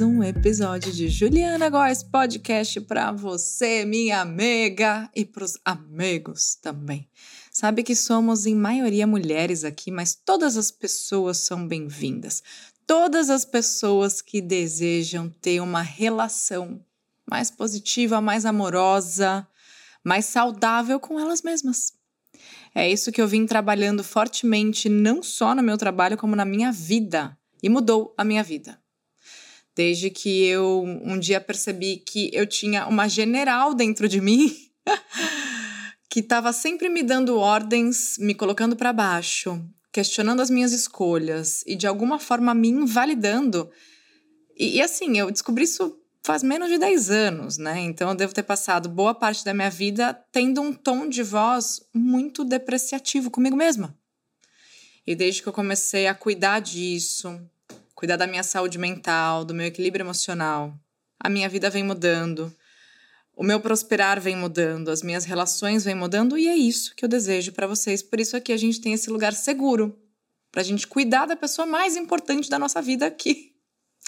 um episódio de Juliana Góes Podcast para você, minha amiga, e para os amigos também. Sabe que somos em maioria mulheres aqui, mas todas as pessoas são bem-vindas. Todas as pessoas que desejam ter uma relação mais positiva, mais amorosa, mais saudável com elas mesmas. É isso que eu vim trabalhando fortemente, não só no meu trabalho, como na minha vida. E mudou a minha vida. Desde que eu um dia percebi que eu tinha uma general dentro de mim que estava sempre me dando ordens, me colocando para baixo, questionando as minhas escolhas e de alguma forma me invalidando. E, e, assim, eu descobri isso faz menos de 10 anos, né? Então eu devo ter passado boa parte da minha vida tendo um tom de voz muito depreciativo comigo mesma. E desde que eu comecei a cuidar disso, cuidar da minha saúde mental, do meu equilíbrio emocional, a minha vida vem mudando. O meu prosperar vem mudando, as minhas relações vêm mudando e é isso que eu desejo para vocês. Por isso aqui a gente tem esse lugar seguro para a gente cuidar da pessoa mais importante da nossa vida aqui.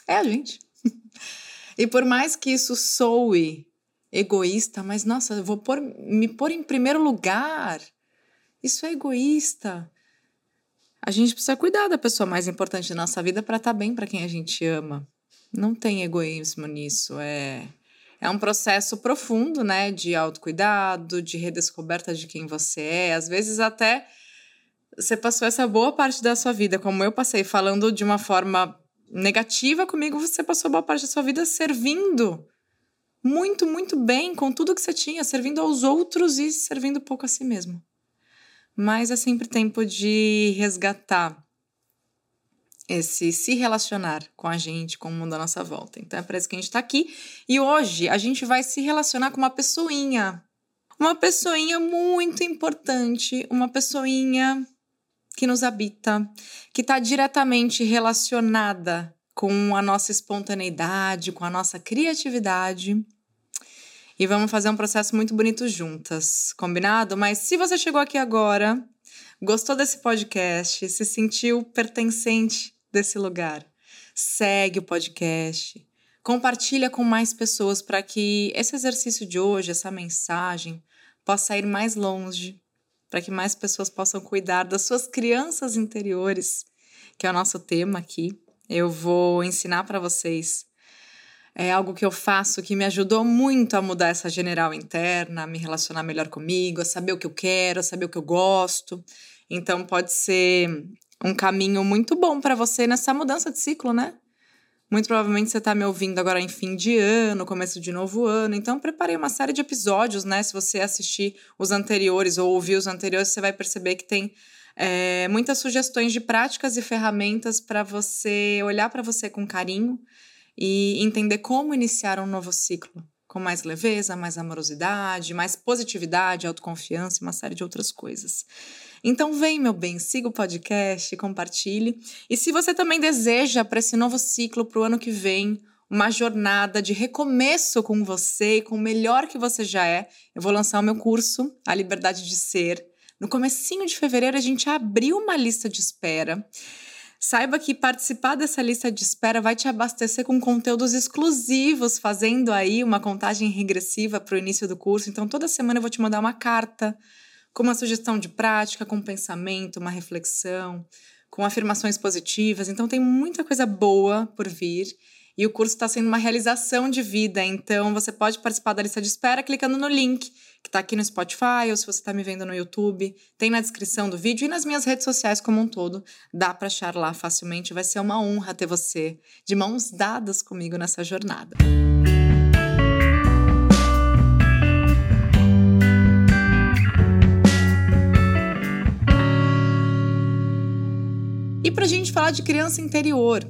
É a gente. e por mais que isso soe egoísta, mas nossa, eu vou pôr, me pôr em primeiro lugar. Isso é egoísta a gente precisa cuidar da pessoa mais importante da nossa vida para estar tá bem para quem a gente ama. Não tem egoísmo nisso, é é um processo profundo, né, de autocuidado, de redescoberta de quem você é. Às vezes até você passou essa boa parte da sua vida, como eu passei, falando de uma forma negativa comigo, você passou boa parte da sua vida servindo muito, muito bem com tudo que você tinha, servindo aos outros e servindo pouco a si mesmo mas é sempre tempo de resgatar esse se relacionar com a gente, com o mundo à nossa volta. Então é por isso que a gente está aqui. E hoje a gente vai se relacionar com uma pessoinha. Uma pessoinha muito importante, uma pessoinha que nos habita, que está diretamente relacionada com a nossa espontaneidade, com a nossa criatividade e vamos fazer um processo muito bonito juntas, combinado? Mas se você chegou aqui agora, gostou desse podcast, se sentiu pertencente desse lugar, segue o podcast, compartilha com mais pessoas para que esse exercício de hoje, essa mensagem, possa ir mais longe, para que mais pessoas possam cuidar das suas crianças interiores, que é o nosso tema aqui. Eu vou ensinar para vocês é algo que eu faço que me ajudou muito a mudar essa general interna, a me relacionar melhor comigo, a saber o que eu quero, a saber o que eu gosto. Então pode ser um caminho muito bom para você nessa mudança de ciclo, né? Muito provavelmente você está me ouvindo agora em fim de ano, começo de novo ano. Então, preparei uma série de episódios, né? Se você assistir os anteriores ou ouvir os anteriores, você vai perceber que tem é, muitas sugestões de práticas e ferramentas para você olhar para você com carinho e entender como iniciar um novo ciclo com mais leveza, mais amorosidade, mais positividade, autoconfiança e uma série de outras coisas. Então vem, meu bem, siga o podcast, compartilhe. E se você também deseja para esse novo ciclo, para o ano que vem, uma jornada de recomeço com você e com o melhor que você já é, eu vou lançar o meu curso, A Liberdade de Ser. No comecinho de fevereiro, a gente abriu uma lista de espera. Saiba que participar dessa lista de espera vai te abastecer com conteúdos exclusivos, fazendo aí uma contagem regressiva para o início do curso. Então, toda semana eu vou te mandar uma carta com uma sugestão de prática, com um pensamento, uma reflexão, com afirmações positivas. Então, tem muita coisa boa por vir. E o curso está sendo uma realização de vida, então você pode participar da lista de espera clicando no link que está aqui no Spotify ou se você está me vendo no YouTube, tem na descrição do vídeo e nas minhas redes sociais como um todo. Dá para achar lá facilmente. Vai ser uma honra ter você de mãos dadas comigo nessa jornada. E para a gente falar de criança interior,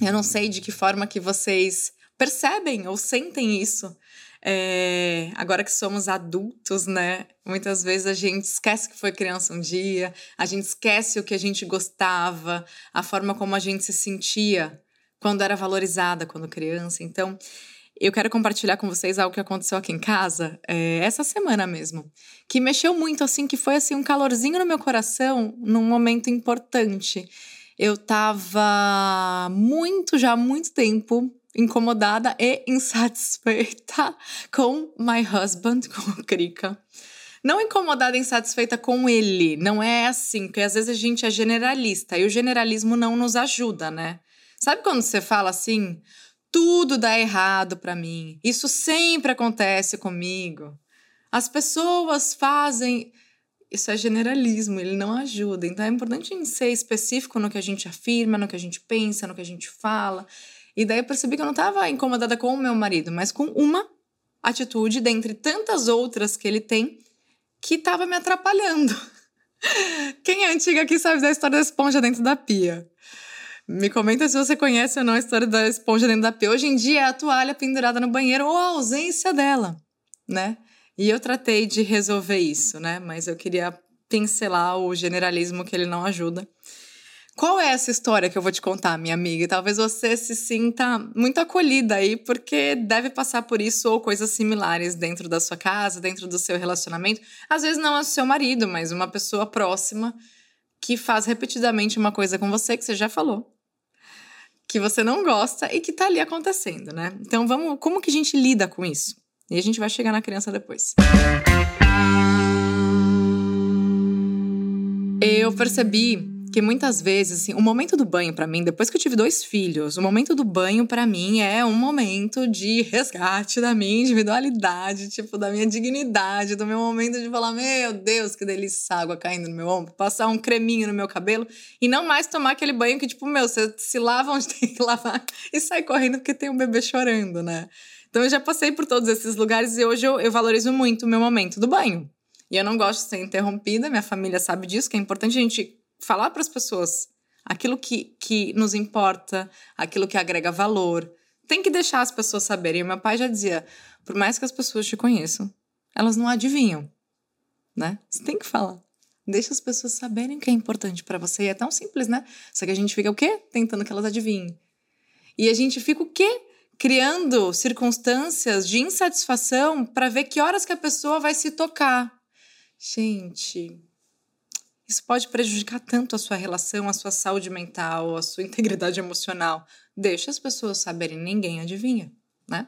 eu não sei de que forma que vocês percebem ou sentem isso. É, agora que somos adultos, né? Muitas vezes a gente esquece que foi criança um dia, a gente esquece o que a gente gostava, a forma como a gente se sentia quando era valorizada quando criança. Então, eu quero compartilhar com vocês algo que aconteceu aqui em casa é, essa semana mesmo, que mexeu muito, assim, que foi assim um calorzinho no meu coração num momento importante eu tava muito, já há muito tempo, incomodada e insatisfeita com my husband, com o Krika. Não incomodada e insatisfeita com ele, não é assim, porque às vezes a gente é generalista e o generalismo não nos ajuda, né? Sabe quando você fala assim, tudo dá errado para mim, isso sempre acontece comigo, as pessoas fazem. Isso é generalismo, ele não ajuda. Então é importante ser específico no que a gente afirma, no que a gente pensa, no que a gente fala. E daí eu percebi que eu não estava incomodada com o meu marido, mas com uma atitude dentre tantas outras que ele tem que estava me atrapalhando. Quem é antiga aqui sabe da história da esponja dentro da pia. Me comenta se você conhece ou não a história da esponja dentro da pia. Hoje em dia é a toalha pendurada no banheiro ou a ausência dela, né? E eu tratei de resolver isso, né? Mas eu queria pincelar o generalismo que ele não ajuda. Qual é essa história que eu vou te contar, minha amiga? E talvez você se sinta muito acolhida aí, porque deve passar por isso ou coisas similares dentro da sua casa, dentro do seu relacionamento. Às vezes não é o seu marido, mas uma pessoa próxima que faz repetidamente uma coisa com você que você já falou, que você não gosta e que tá ali acontecendo, né? Então vamos, como que a gente lida com isso? E a gente vai chegar na criança depois. Eu percebi que muitas vezes, assim, o momento do banho para mim, depois que eu tive dois filhos, o momento do banho para mim é um momento de resgate da minha individualidade, tipo, da minha dignidade, do meu momento de falar, meu Deus, que delícia água caindo no meu ombro, passar um creminho no meu cabelo e não mais tomar aquele banho que, tipo, meu, você se lava onde tem que lavar e sai correndo porque tem um bebê chorando, né? Então eu já passei por todos esses lugares e hoje eu, eu valorizo muito o meu momento do banho. E eu não gosto de ser interrompida, minha família sabe disso, que é importante a gente falar para as pessoas aquilo que, que nos importa, aquilo que agrega valor. Tem que deixar as pessoas saberem. E meu pai já dizia: por mais que as pessoas te conheçam, elas não adivinham, né? Você tem que falar. Deixa as pessoas saberem o que é importante para você. E é tão simples, né? Só que a gente fica o quê? Tentando que elas adivinhem. E a gente fica o quê? Criando circunstâncias de insatisfação para ver que horas que a pessoa vai se tocar. Gente, isso pode prejudicar tanto a sua relação, a sua saúde mental, a sua integridade emocional. Deixa as pessoas saberem, ninguém adivinha, né?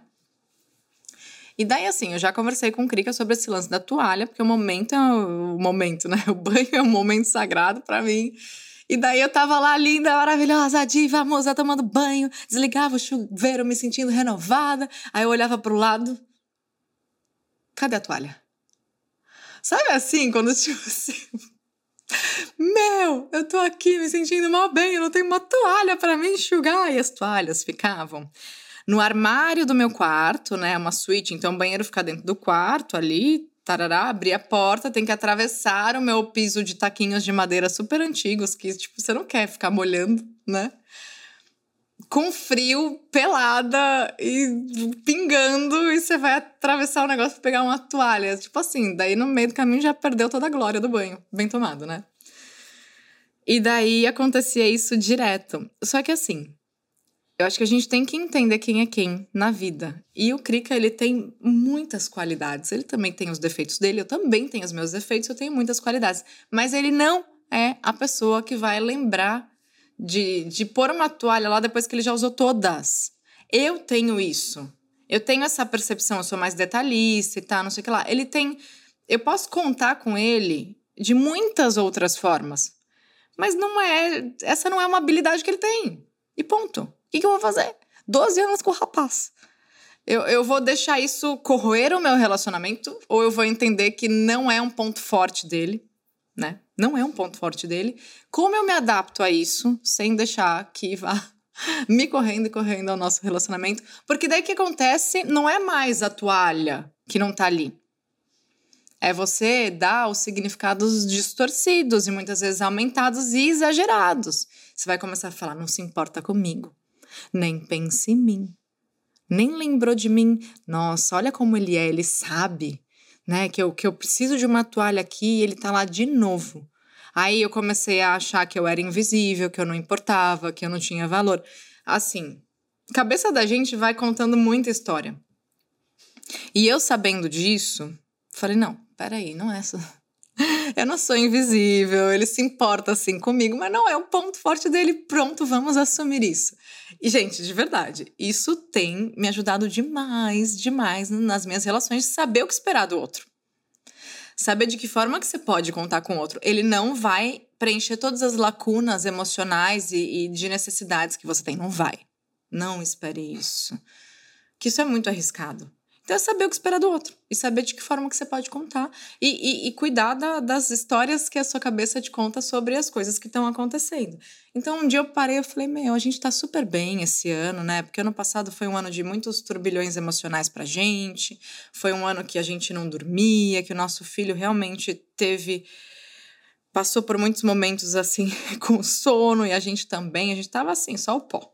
E daí, assim, eu já conversei com o Krika sobre esse lance da toalha, porque o momento é o momento, né? O banho é um momento sagrado para mim. E daí eu tava lá linda, maravilhosa, diva, moça, tomando banho, desligava o chuveiro, me sentindo renovada. Aí eu olhava pro lado. Cadê a toalha? Sabe assim, quando tipo assim, meu, eu tô aqui me sentindo mal bem, eu não tenho uma toalha para me enxugar. E as toalhas ficavam no armário do meu quarto, né? Uma suíte, então o banheiro fica dentro do quarto ali, tarará, abrir a porta, tem que atravessar o meu piso de taquinhos de madeira super antigos, que, tipo, você não quer ficar molhando, né? Com frio, pelada e pingando, e você vai atravessar o negócio pra pegar uma toalha. Tipo assim, daí no meio do caminho já perdeu toda a glória do banho. Bem tomado, né? E daí acontecia isso direto. Só que assim, eu acho que a gente tem que entender quem é quem na vida. E o Krika, ele tem muitas qualidades. Ele também tem os defeitos dele, eu também tenho os meus defeitos, eu tenho muitas qualidades. Mas ele não é a pessoa que vai lembrar de, de pôr uma toalha lá depois que ele já usou todas. Eu tenho isso. Eu tenho essa percepção, eu sou mais detalhista e tal, não sei o que lá. Ele tem. Eu posso contar com ele de muitas outras formas. Mas não é. Essa não é uma habilidade que ele tem. E ponto. Que, que eu vou fazer? 12 anos com o rapaz. Eu, eu vou deixar isso corroer o meu relacionamento ou eu vou entender que não é um ponto forte dele, né? Não é um ponto forte dele. Como eu me adapto a isso sem deixar que vá me correndo e correndo ao nosso relacionamento? Porque daí que acontece não é mais a toalha que não tá ali é você dar os significados distorcidos e muitas vezes aumentados e exagerados. Você vai começar a falar: não se importa comigo, nem pense em mim, nem lembrou de mim. Nossa, olha como ele é, ele sabe, né? Que eu, que eu preciso de uma toalha aqui e ele tá lá de novo. Aí eu comecei a achar que eu era invisível, que eu não importava, que eu não tinha valor. Assim, cabeça da gente vai contando muita história. E eu sabendo disso, falei: não, peraí, não é essa. Eu não sou invisível, ele se importa assim comigo, mas não é o ponto forte dele. Pronto, vamos assumir isso. E, gente, de verdade, isso tem me ajudado demais, demais nas minhas relações, saber o que esperar do outro. Saber de que forma que você pode contar com o outro. Ele não vai preencher todas as lacunas emocionais e, e de necessidades que você tem. Não vai. Não espere isso. Que isso é muito arriscado. Então é saber o que esperar do outro e saber de que forma que você pode contar e, e, e cuidar da, das histórias que a sua cabeça te conta sobre as coisas que estão acontecendo. Então um dia eu parei e falei, meu, a gente tá super bem esse ano, né? Porque ano passado foi um ano de muitos turbilhões emocionais pra gente, foi um ano que a gente não dormia, que o nosso filho realmente teve passou por muitos momentos assim com sono e a gente também, a gente tava assim, só o pó.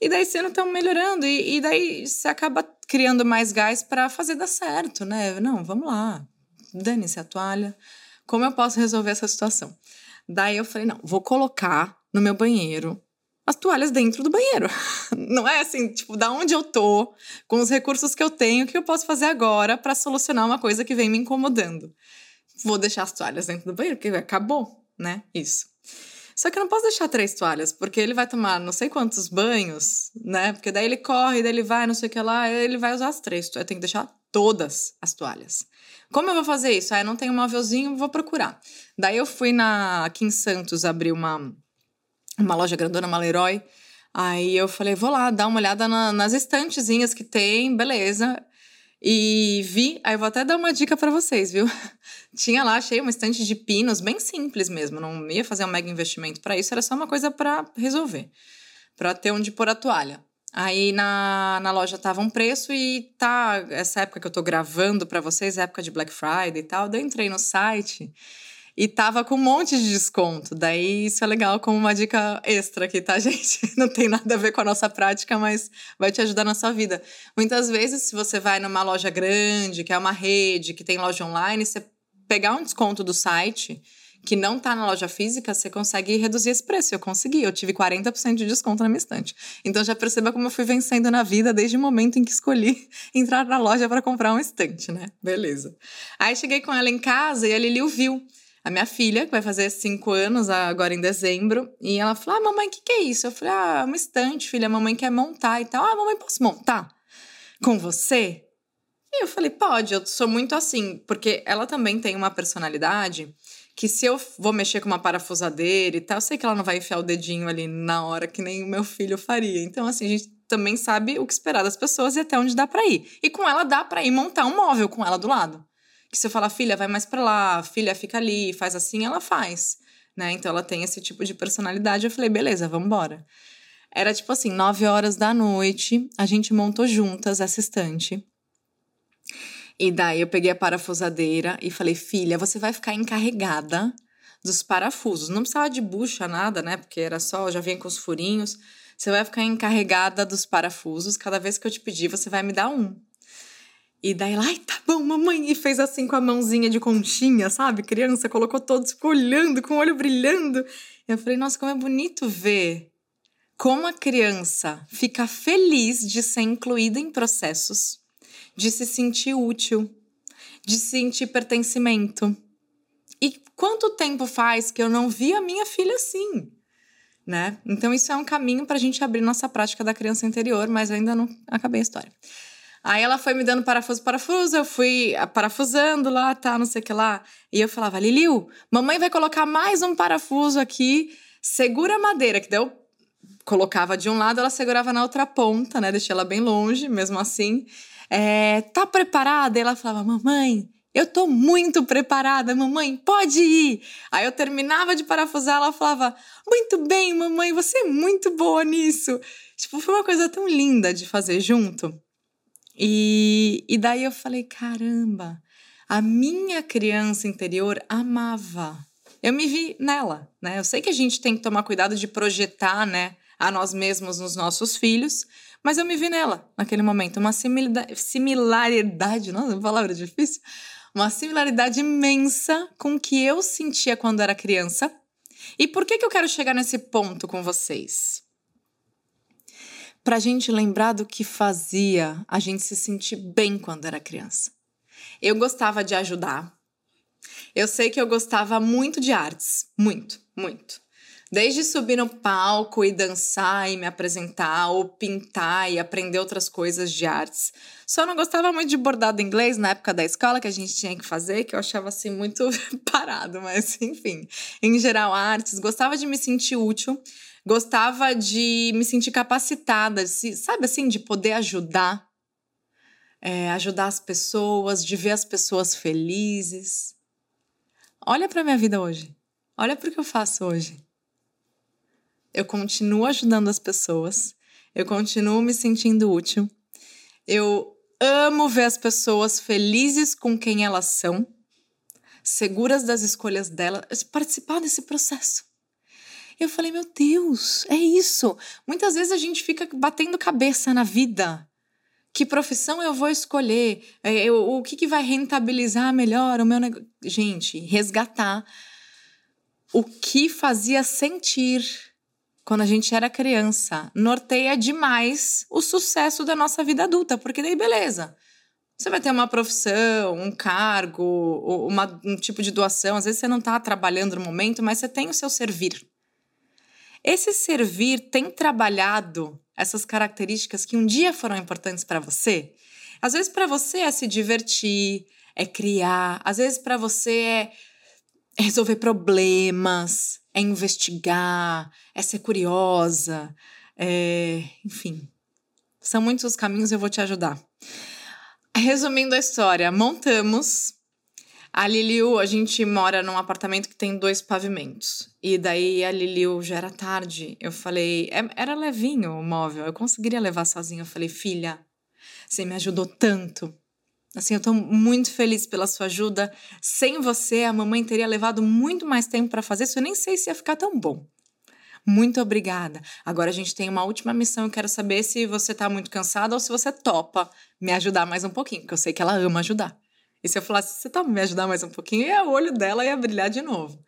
E daí esse ano estão melhorando e, e daí você acaba criando mais gás para fazer dar certo, né? Não, vamos lá, dane-se a toalha. Como eu posso resolver essa situação? Daí eu falei, não, vou colocar no meu banheiro as toalhas dentro do banheiro. Não é assim, tipo, da onde eu tô, com os recursos que eu tenho, o que eu posso fazer agora para solucionar uma coisa que vem me incomodando. Vou deixar as toalhas dentro do banheiro, porque acabou, né? Isso. Só que eu não posso deixar três toalhas, porque ele vai tomar não sei quantos banhos, né? Porque daí ele corre, daí ele vai, não sei o que lá, ele vai usar as três. Eu tenho que deixar todas as toalhas. Como eu vou fazer isso? Ah, eu não tenho um móvelzinho, vou procurar. Daí eu fui na aqui em Santos abrir uma uma loja grandona, uma Leroy. Aí eu falei, vou lá dar uma olhada na, nas estantezinhas que tem, beleza. E vi, aí eu vou até dar uma dica para vocês, viu? Tinha lá, achei uma estante de pinos, bem simples mesmo, não ia fazer um mega investimento para isso, era só uma coisa para resolver, para ter onde pôr a toalha. Aí na, na loja tava um preço e tá, essa época que eu tô gravando para vocês, época de Black Friday e tal, eu entrei no site e tava com um monte de desconto. Daí isso é legal como uma dica extra aqui, tá, gente? Não tem nada a ver com a nossa prática, mas vai te ajudar na sua vida. Muitas vezes, se você vai numa loja grande, que é uma rede, que tem loja online, você pegar um desconto do site que não tá na loja física, você consegue reduzir esse preço. Eu consegui, eu tive 40% de desconto na minha estante. Então já perceba como eu fui vencendo na vida desde o momento em que escolhi entrar na loja para comprar um estante, né? Beleza. Aí cheguei com ela em casa e a Lili viu a minha filha, que vai fazer cinco anos agora em dezembro, e ela falou: Ah, mamãe, o que, que é isso? Eu falei: Ah, uma estante, filha, a mamãe quer montar e tal. Ah, mamãe, posso montar com você? E eu falei: Pode, eu sou muito assim, porque ela também tem uma personalidade que se eu vou mexer com uma parafusadeira e tal, eu sei que ela não vai enfiar o dedinho ali na hora que nem o meu filho faria. Então, assim, a gente também sabe o que esperar das pessoas e até onde dá para ir. E com ela dá para ir montar um móvel com ela do lado que se eu falar, filha, vai mais para lá, filha, fica ali, faz assim, ela faz, né? Então ela tem esse tipo de personalidade. Eu falei, beleza, vamos embora. Era tipo assim, nove horas da noite, a gente montou juntas essa estante. E daí eu peguei a parafusadeira e falei, filha, você vai ficar encarregada dos parafusos. Não precisava de bucha, nada, né? Porque era só, já vinha com os furinhos. Você vai ficar encarregada dos parafusos. Cada vez que eu te pedir, você vai me dar um. E daí ela, ai, tá bom, mamãe. E fez assim com a mãozinha de conchinha, sabe? Criança, colocou todos, olhando, com o olho brilhando. Eu falei, nossa, como é bonito ver como a criança fica feliz de ser incluída em processos, de se sentir útil, de sentir pertencimento. E quanto tempo faz que eu não vi a minha filha assim? Né? Então, isso é um caminho para a gente abrir nossa prática da criança interior, mas eu ainda não acabei a história. Aí ela foi me dando parafuso, parafuso, eu fui parafusando lá, tá, não sei o que lá. E eu falava, Liliu, mamãe vai colocar mais um parafuso aqui, segura a madeira, que daí eu colocava de um lado, ela segurava na outra ponta, né? Deixei ela bem longe, mesmo assim. É, tá preparada? E ela falava, mamãe, eu tô muito preparada, mamãe, pode ir. Aí eu terminava de parafusar, ela falava, muito bem, mamãe, você é muito boa nisso. Tipo, foi uma coisa tão linda de fazer junto. E, e daí eu falei: caramba, a minha criança interior amava. Eu me vi nela, né? Eu sei que a gente tem que tomar cuidado de projetar, né, a nós mesmos nos nossos filhos, mas eu me vi nela naquele momento. Uma similaridade, nossa, palavra difícil. Uma similaridade imensa com o que eu sentia quando era criança. E por que, que eu quero chegar nesse ponto com vocês? Para a gente lembrar do que fazia a gente se sentir bem quando era criança. Eu gostava de ajudar, Eu sei que eu gostava muito de artes, muito, muito. Desde subir no palco e dançar e me apresentar, ou pintar e aprender outras coisas de artes. Só não gostava muito de bordado inglês na época da escola que a gente tinha que fazer, que eu achava assim muito parado, mas enfim. Em geral, artes. Gostava de me sentir útil, gostava de me sentir capacitada, sabe assim, de poder ajudar, é, ajudar as pessoas, de ver as pessoas felizes. Olha para minha vida hoje. Olha para o que eu faço hoje eu continuo ajudando as pessoas, eu continuo me sentindo útil, eu amo ver as pessoas felizes com quem elas são, seguras das escolhas delas, participar desse processo. Eu falei, meu Deus, é isso. Muitas vezes a gente fica batendo cabeça na vida. Que profissão eu vou escolher? É, eu, o que, que vai rentabilizar melhor o meu negócio? Gente, resgatar o que fazia sentir quando a gente era criança, norteia demais o sucesso da nossa vida adulta, porque daí beleza. Você vai ter uma profissão, um cargo, uma, um tipo de doação. Às vezes você não está trabalhando no momento, mas você tem o seu servir. Esse servir tem trabalhado essas características que um dia foram importantes para você? Às vezes para você é se divertir, é criar, às vezes para você é resolver problemas, é investigar, é ser curiosa, é... enfim. São muitos os caminhos eu vou te ajudar. Resumindo a história, montamos. A Liliu, a gente mora num apartamento que tem dois pavimentos. E daí a Liliu já era tarde. Eu falei, é, era levinho o móvel, eu conseguiria levar sozinha. Eu falei, filha, você me ajudou tanto. Assim, eu tô muito feliz pela sua ajuda. Sem você, a mamãe teria levado muito mais tempo para fazer isso. Eu nem sei se ia ficar tão bom. Muito obrigada. Agora a gente tem uma última missão. Eu quero saber se você tá muito cansada ou se você topa me ajudar mais um pouquinho, porque eu sei que ela ama ajudar. E se eu falasse, você topa me ajudar mais um pouquinho, e o olho dela ia brilhar de novo.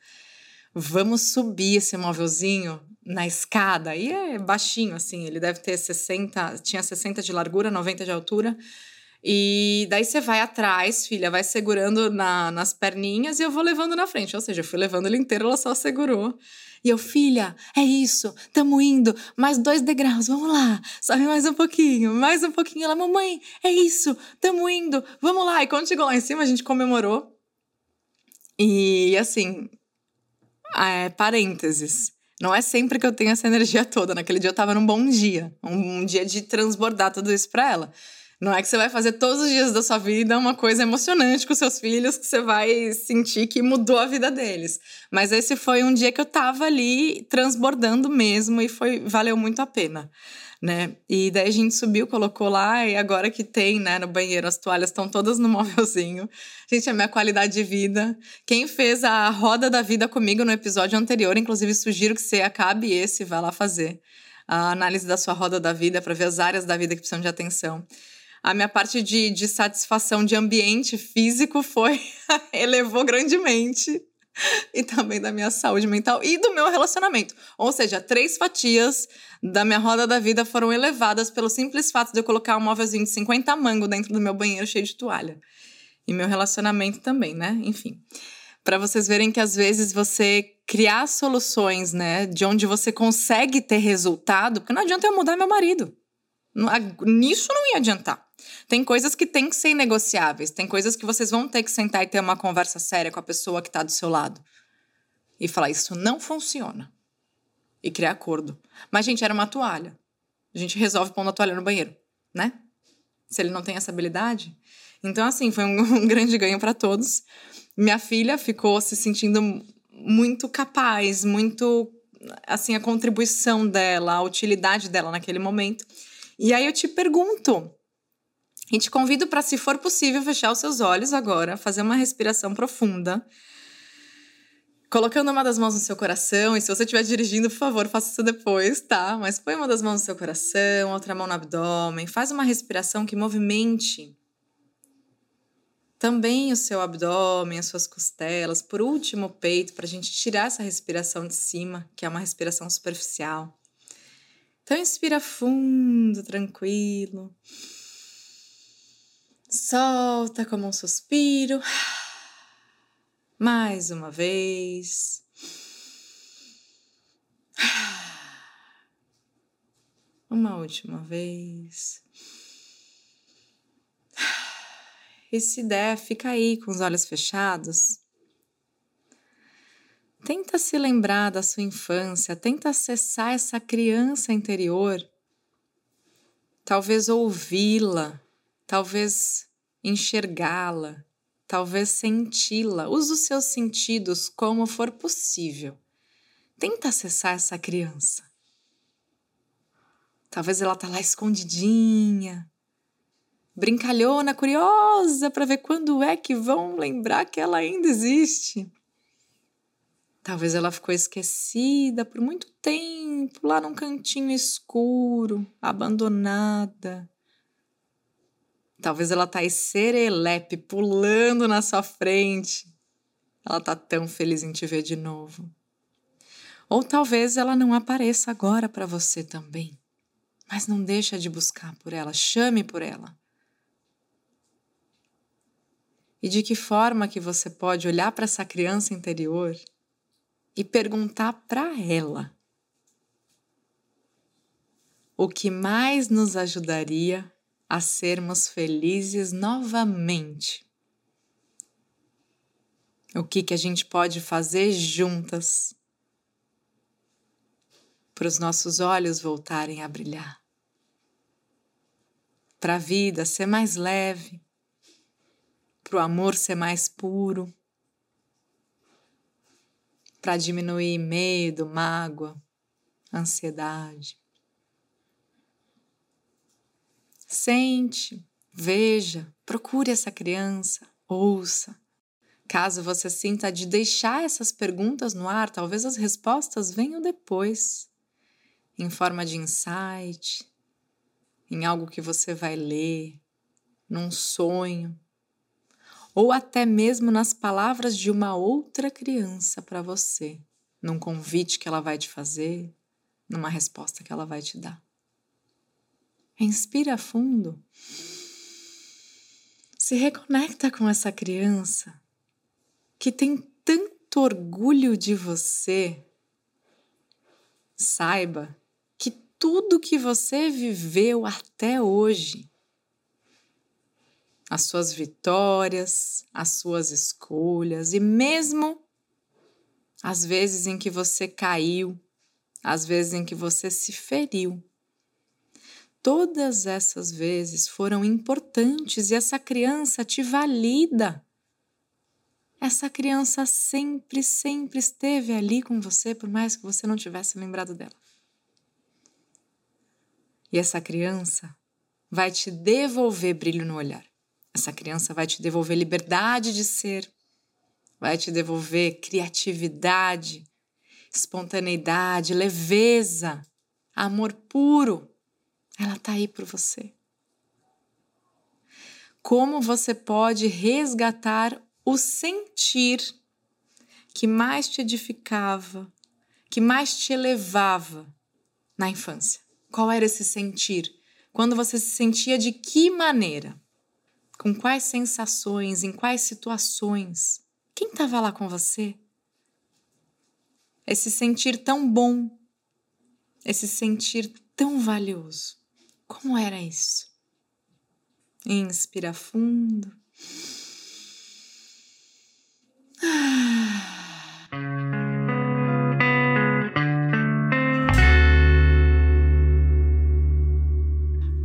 Vamos subir esse móvelzinho na escada. E é baixinho, assim, ele deve ter 60, tinha 60 de largura, 90 de altura. E daí você vai atrás, filha, vai segurando na, nas perninhas e eu vou levando na frente. Ou seja, eu fui levando ele inteiro, ela só segurou. E eu, filha, é isso, tamo indo, mais dois degraus, vamos lá, sobe mais um pouquinho, mais um pouquinho. Ela, mamãe, é isso, tamo indo, vamos lá. E quando chegou lá em cima, a gente comemorou. E assim, é, parênteses. Não é sempre que eu tenho essa energia toda. Naquele dia eu tava num bom dia, um, um dia de transbordar tudo isso pra ela. Não é que você vai fazer todos os dias da sua vida uma coisa emocionante com seus filhos que você vai sentir que mudou a vida deles. Mas esse foi um dia que eu tava ali transbordando mesmo e foi valeu muito a pena. Né? E daí a gente subiu, colocou lá, e agora que tem, né, no banheiro, as toalhas estão todas no móvelzinho. Gente, a minha qualidade de vida. Quem fez a roda da vida comigo no episódio anterior, inclusive sugiro que você acabe esse, vá lá fazer a análise da sua roda da vida para ver as áreas da vida que precisam de atenção a minha parte de, de satisfação de ambiente físico foi elevou grandemente e também da minha saúde mental e do meu relacionamento. Ou seja, três fatias da minha roda da vida foram elevadas pelo simples fato de eu colocar um móvelzinho de 50 mango dentro do meu banheiro cheio de toalha. E meu relacionamento também, né? Enfim. Para vocês verem que às vezes você criar soluções, né, de onde você consegue ter resultado, porque não adianta eu mudar meu marido. Nisso não ia adiantar. Tem coisas que têm que ser negociáveis, tem coisas que vocês vão ter que sentar e ter uma conversa séria com a pessoa que está do seu lado. E falar, isso não funciona. E criar acordo. Mas, gente, era uma toalha. A gente resolve pondo a toalha no banheiro, né? Se ele não tem essa habilidade. Então, assim, foi um, um grande ganho para todos. Minha filha ficou se sentindo muito capaz, muito assim a contribuição dela, a utilidade dela naquele momento. E aí eu te pergunto, e te convido para, se for possível, fechar os seus olhos agora, fazer uma respiração profunda. Colocando uma das mãos no seu coração, e se você estiver dirigindo, por favor, faça isso depois, tá? Mas põe uma das mãos no seu coração, outra mão no abdômen, faz uma respiração que movimente também o seu abdômen, as suas costelas, por último o peito, para a gente tirar essa respiração de cima, que é uma respiração superficial. Então, inspira fundo, tranquilo. Solta como um suspiro. Mais uma vez. Uma última vez. E se der, fica aí com os olhos fechados. Tenta se lembrar da sua infância, tenta acessar essa criança interior. Talvez ouvi-la, talvez enxergá-la, talvez senti-la. Use os seus sentidos como for possível. Tenta acessar essa criança. Talvez ela tá lá escondidinha, brincalhona, curiosa para ver quando é que vão lembrar que ela ainda existe. Talvez ela ficou esquecida por muito tempo, lá num cantinho escuro, abandonada. Talvez ela tá aí serelepe, pulando na sua frente. Ela tá tão feliz em te ver de novo. Ou talvez ela não apareça agora para você também. Mas não deixa de buscar por ela, chame por ela. E de que forma que você pode olhar para essa criança interior e perguntar para ela o que mais nos ajudaria a sermos felizes novamente. O que, que a gente pode fazer juntas para os nossos olhos voltarem a brilhar, para a vida ser mais leve, para o amor ser mais puro para diminuir medo, mágoa, ansiedade. Sente, veja, procure essa criança, ouça. Caso você sinta de deixar essas perguntas no ar, talvez as respostas venham depois, em forma de insight, em algo que você vai ler, num sonho ou até mesmo nas palavras de uma outra criança para você, num convite que ela vai te fazer, numa resposta que ela vai te dar. Inspira fundo. Se reconecta com essa criança que tem tanto orgulho de você. Saiba que tudo que você viveu até hoje as suas vitórias, as suas escolhas e mesmo as vezes em que você caiu, as vezes em que você se feriu. Todas essas vezes foram importantes e essa criança te valida. Essa criança sempre, sempre esteve ali com você, por mais que você não tivesse lembrado dela. E essa criança vai te devolver brilho no olhar. Essa criança vai te devolver liberdade de ser, vai te devolver criatividade, espontaneidade, leveza, amor puro. Ela está aí por você. Como você pode resgatar o sentir que mais te edificava, que mais te elevava na infância? Qual era esse sentir? Quando você se sentia de que maneira? Com quais sensações, em quais situações? Quem estava lá com você? Esse sentir tão bom, esse sentir tão valioso. Como era isso? Inspira fundo.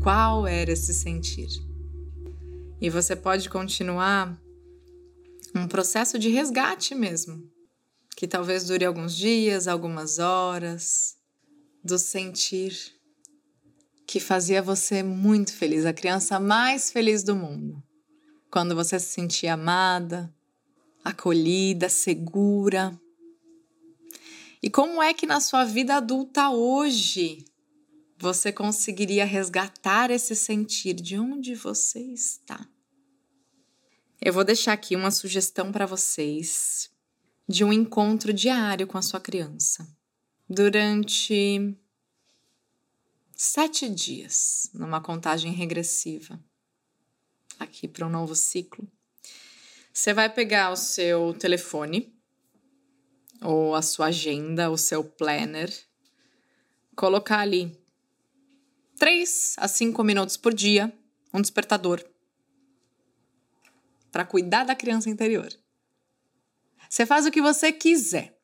Qual era esse sentir? E você pode continuar um processo de resgate mesmo, que talvez dure alguns dias, algumas horas, do sentir que fazia você muito feliz, a criança mais feliz do mundo. Quando você se sentia amada, acolhida, segura. E como é que na sua vida adulta hoje você conseguiria resgatar esse sentir de onde você está. Eu vou deixar aqui uma sugestão para vocês de um encontro diário com a sua criança durante sete dias, numa contagem regressiva, aqui para um novo ciclo. Você vai pegar o seu telefone, ou a sua agenda, o seu planner, colocar ali 3 a 5 minutos por dia, um despertador, para cuidar da criança interior. Você faz o que você quiser.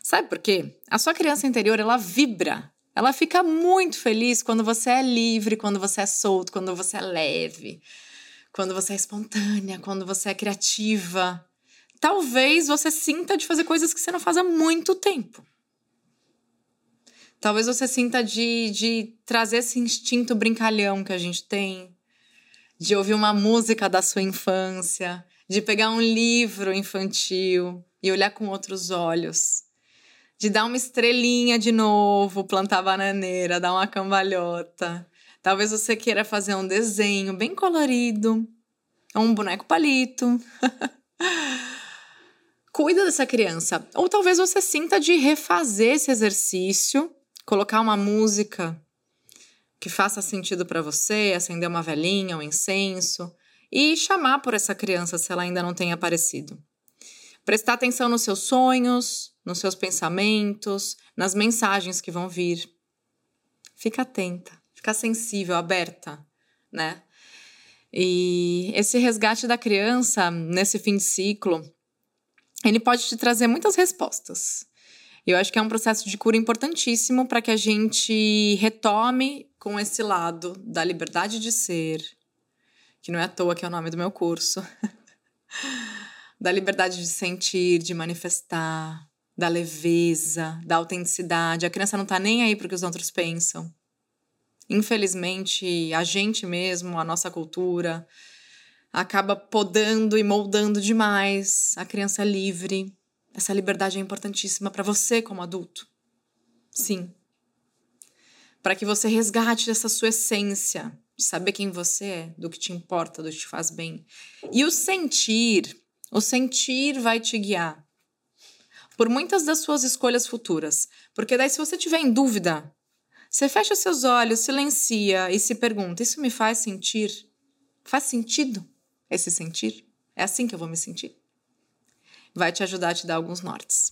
Sabe por quê? A sua criança interior, ela vibra. Ela fica muito feliz quando você é livre, quando você é solto, quando você é leve quando você é espontânea, quando você é criativa. Talvez você sinta de fazer coisas que você não faz há muito tempo. Talvez você sinta de, de trazer esse instinto brincalhão que a gente tem, de ouvir uma música da sua infância, de pegar um livro infantil e olhar com outros olhos, de dar uma estrelinha de novo, plantar bananeira, dar uma cambalhota, Talvez você queira fazer um desenho bem colorido, ou um boneco palito. Cuida dessa criança. Ou talvez você sinta de refazer esse exercício, colocar uma música que faça sentido para você, acender uma velhinha, um incenso e chamar por essa criança se ela ainda não tem aparecido. Prestar atenção nos seus sonhos, nos seus pensamentos, nas mensagens que vão vir. Fica atenta ficar sensível, aberta, né? E esse resgate da criança nesse fim de ciclo, ele pode te trazer muitas respostas. Eu acho que é um processo de cura importantíssimo para que a gente retome com esse lado da liberdade de ser, que não é à toa que é o nome do meu curso, da liberdade de sentir, de manifestar, da leveza, da autenticidade. A criança não está nem aí para o que os outros pensam. Infelizmente, a gente mesmo, a nossa cultura, acaba podando e moldando demais a criança livre. Essa liberdade é importantíssima para você como adulto. Sim. Para que você resgate essa sua essência, de saber quem você é, do que te importa, do que te faz bem. E o sentir, o sentir vai te guiar por muitas das suas escolhas futuras. Porque daí, se você tiver em dúvida você fecha seus olhos, silencia e se pergunta: Isso me faz sentir? Faz sentido esse sentir? É assim que eu vou me sentir? Vai te ajudar a te dar alguns nortes.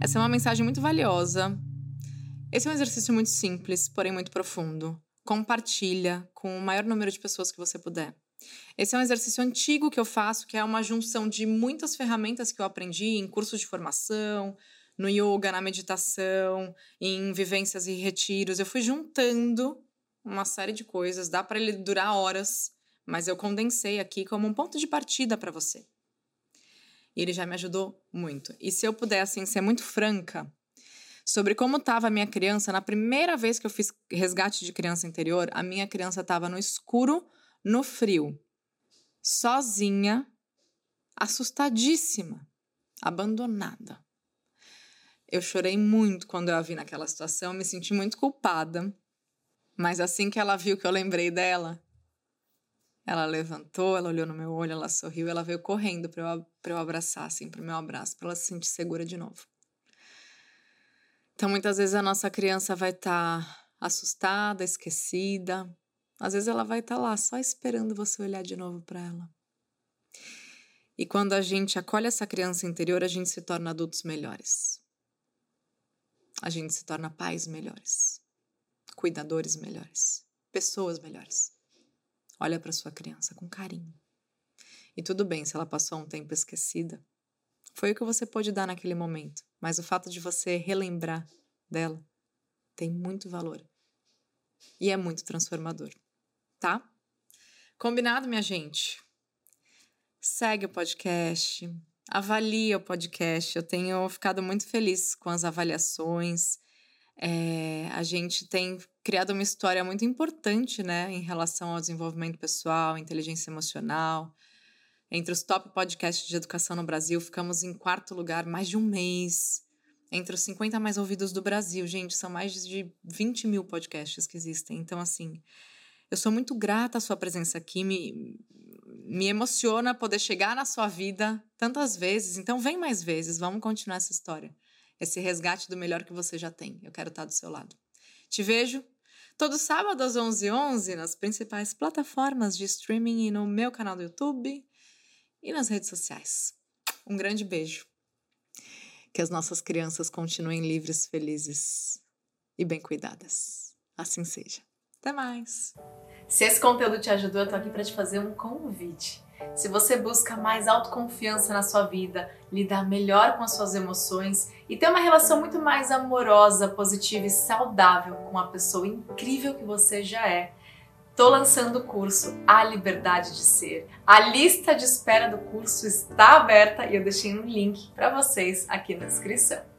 Essa é uma mensagem muito valiosa. Esse é um exercício muito simples, porém muito profundo. Compartilha com o maior número de pessoas que você puder. Esse é um exercício antigo que eu faço, que é uma junção de muitas ferramentas que eu aprendi em cursos de formação, no yoga, na meditação, em vivências e retiros. Eu fui juntando uma série de coisas, dá para ele durar horas, mas eu condensei aqui como um ponto de partida para você. E ele já me ajudou muito. E se eu puder assim ser muito franca sobre como estava a minha criança na primeira vez que eu fiz resgate de criança interior, a minha criança estava no escuro no frio, sozinha, assustadíssima, abandonada. Eu chorei muito quando eu a vi naquela situação, me senti muito culpada. Mas assim que ela viu que eu lembrei dela, ela levantou, ela olhou no meu olho, ela sorriu, ela veio correndo para eu, eu abraçar, assim, para o meu abraço, para ela se sentir segura de novo. Então, muitas vezes a nossa criança vai estar tá assustada, esquecida, às vezes ela vai estar tá lá só esperando você olhar de novo para ela. E quando a gente acolhe essa criança interior, a gente se torna adultos melhores. A gente se torna pais melhores, cuidadores melhores, pessoas melhores. Olha para sua criança com carinho. E tudo bem se ela passou um tempo esquecida. Foi o que você pôde dar naquele momento, mas o fato de você relembrar dela tem muito valor e é muito transformador tá? Combinado, minha gente? Segue o podcast, avalia o podcast. Eu tenho ficado muito feliz com as avaliações. É, a gente tem criado uma história muito importante, né, em relação ao desenvolvimento pessoal, inteligência emocional. Entre os top podcasts de educação no Brasil, ficamos em quarto lugar mais de um mês. Entre os 50 mais ouvidos do Brasil, gente, são mais de 20 mil podcasts que existem. Então, assim, eu sou muito grata à sua presença aqui, me, me emociona poder chegar na sua vida tantas vezes. Então, vem mais vezes, vamos continuar essa história. esse resgate do melhor que você já tem. Eu quero estar do seu lado. Te vejo todo sábado às 11h11 11, nas principais plataformas de streaming e no meu canal do YouTube e nas redes sociais. Um grande beijo. Que as nossas crianças continuem livres, felizes e bem cuidadas. Assim seja. Até mais! Se esse conteúdo te ajudou, eu tô aqui para te fazer um convite. Se você busca mais autoconfiança na sua vida, lidar melhor com as suas emoções e ter uma relação muito mais amorosa, positiva e saudável com a pessoa incrível que você já é, Tô lançando o curso A Liberdade de Ser. A lista de espera do curso está aberta e eu deixei um link para vocês aqui na descrição.